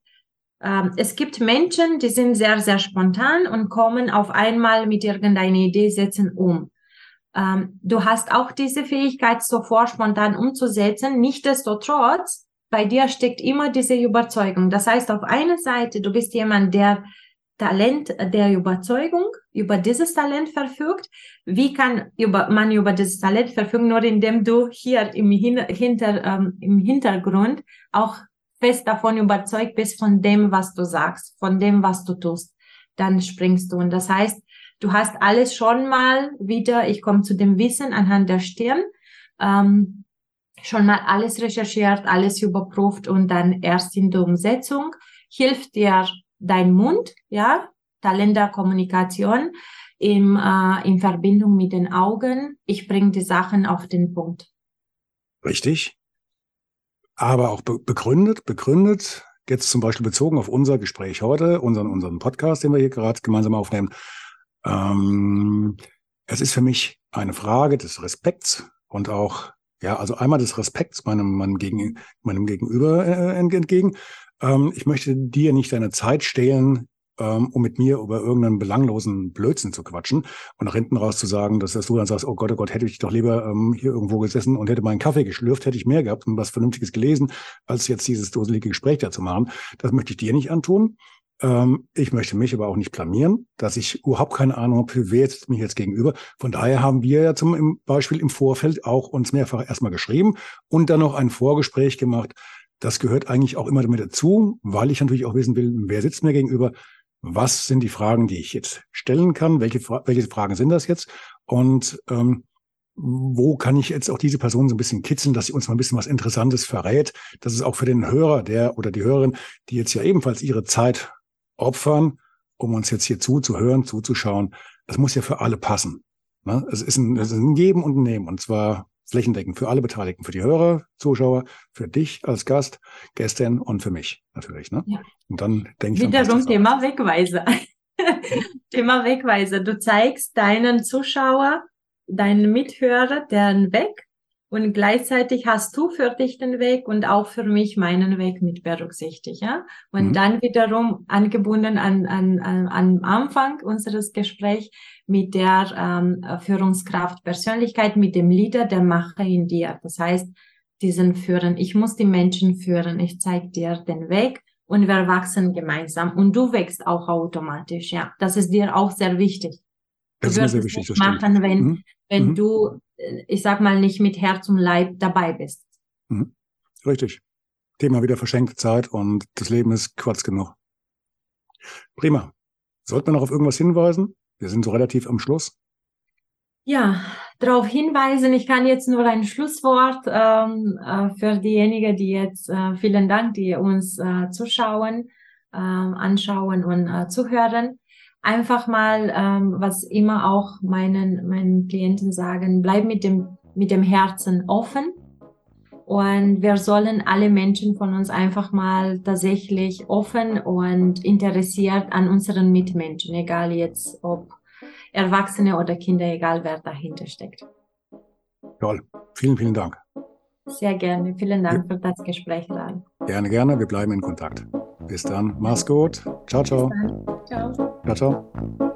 äh, es gibt Menschen, die sind sehr, sehr spontan und kommen auf einmal mit irgendeiner Idee, setzen um. Ähm, du hast auch diese Fähigkeit, sofort spontan umzusetzen. Nichtsdestotrotz, bei dir steckt immer diese Überzeugung. Das heißt, auf einer Seite, du bist jemand, der Talent der Überzeugung über dieses Talent verfügt. Wie kann über, man über dieses Talent verfügen? Nur indem du hier im, Hinter, ähm, im Hintergrund auch fest davon überzeugt bist von dem, was du sagst, von dem, was du tust. Dann springst du. Und das heißt, du hast alles schon mal wieder, ich komme zu dem Wissen anhand der Stirn, ähm, schon mal alles recherchiert, alles überprüft und dann erst in der Umsetzung hilft dir dein Mund, ja, Talender Kommunikation im, äh, in Verbindung mit den Augen. Ich bringe die Sachen auf den Punkt. Richtig. Aber auch be begründet, begründet, jetzt zum Beispiel bezogen auf unser Gespräch heute, unseren, unseren Podcast, den wir hier gerade gemeinsam aufnehmen. Ähm, es ist für mich eine Frage des Respekts und auch, ja, also einmal des Respekts meinem, meinem, Gegen, meinem Gegenüber äh, entgegen ähm, ich möchte dir nicht deine Zeit stehlen, ähm, um mit mir über irgendeinen belanglosen Blödsinn zu quatschen und nach hinten raus zu sagen, dass, dass du dann sagst, oh Gott, oh Gott, hätte ich doch lieber ähm, hier irgendwo gesessen und hätte meinen Kaffee geschlürft, hätte ich mehr gehabt und was Vernünftiges gelesen, als jetzt dieses doselige Gespräch da zu machen. Das möchte ich dir nicht antun. Ähm, ich möchte mich aber auch nicht blamieren, dass ich überhaupt keine Ahnung habe, wer jetzt mich jetzt gegenüber. Von daher haben wir ja zum Beispiel im Vorfeld auch uns mehrfach erstmal geschrieben und dann noch ein Vorgespräch gemacht, das gehört eigentlich auch immer damit dazu, weil ich natürlich auch wissen will, wer sitzt mir gegenüber, was sind die Fragen, die ich jetzt stellen kann, welche, welche Fragen sind das jetzt und ähm, wo kann ich jetzt auch diese Person so ein bisschen kitzeln, dass sie uns mal ein bisschen was Interessantes verrät, dass es auch für den Hörer, der oder die Hörerin, die jetzt ja ebenfalls ihre Zeit opfern, um uns jetzt hier zuzuhören, zuzuschauen, das muss ja für alle passen. Ne? Es, ist ein, es ist ein Geben und ein Nehmen und zwar flächendeckend für alle Beteiligten, für die Hörer, Zuschauer, für dich als Gast, Gästin und für mich natürlich. Ne? Ja. Und dann denke ich. Wiederum Thema Wegweiser. Thema Wegweiser. Du zeigst deinen Zuschauer, deinen Mithörer deren Weg und gleichzeitig hast du für dich den Weg und auch für mich meinen Weg mit berücksichtigt, ja. Und mhm. dann wiederum angebunden an, an, an, am Anfang unseres Gesprächs mit der ähm, Führungskraft Persönlichkeit, mit dem Leader, der Macher in dir. Das heißt, diesen Führen. Ich muss die Menschen führen. Ich zeige dir den Weg und wir wachsen gemeinsam. Und du wächst auch automatisch, ja. Das ist dir auch sehr wichtig. Das du wirst es nicht machen, wenn, mhm. wenn mhm. du, ich sag mal, nicht mit Herz und Leib dabei bist. Mhm. Richtig. Thema wieder verschenkte Zeit und das Leben ist Quatsch genug. Prima. Sollten wir noch auf irgendwas hinweisen? Wir sind so relativ am Schluss. Ja, darauf hinweisen, ich kann jetzt nur ein Schlusswort ähm, äh, für diejenigen, die jetzt, äh, vielen Dank, die uns äh, zuschauen, äh, anschauen und äh, zuhören einfach mal, ähm, was immer auch meinen, meinen Klienten sagen, bleib mit dem, mit dem Herzen offen. Und wir sollen alle Menschen von uns einfach mal tatsächlich offen und interessiert an unseren Mitmenschen, egal jetzt ob Erwachsene oder Kinder, egal wer dahinter steckt. Toll. Vielen, vielen Dank. Sehr gerne. Vielen Dank ja. für das Gespräch, Ran. Gerne, gerne. Wir bleiben in Kontakt. Bis dann. Mach's gut. Ciao, ciao. Ciao. Ciao, ciao.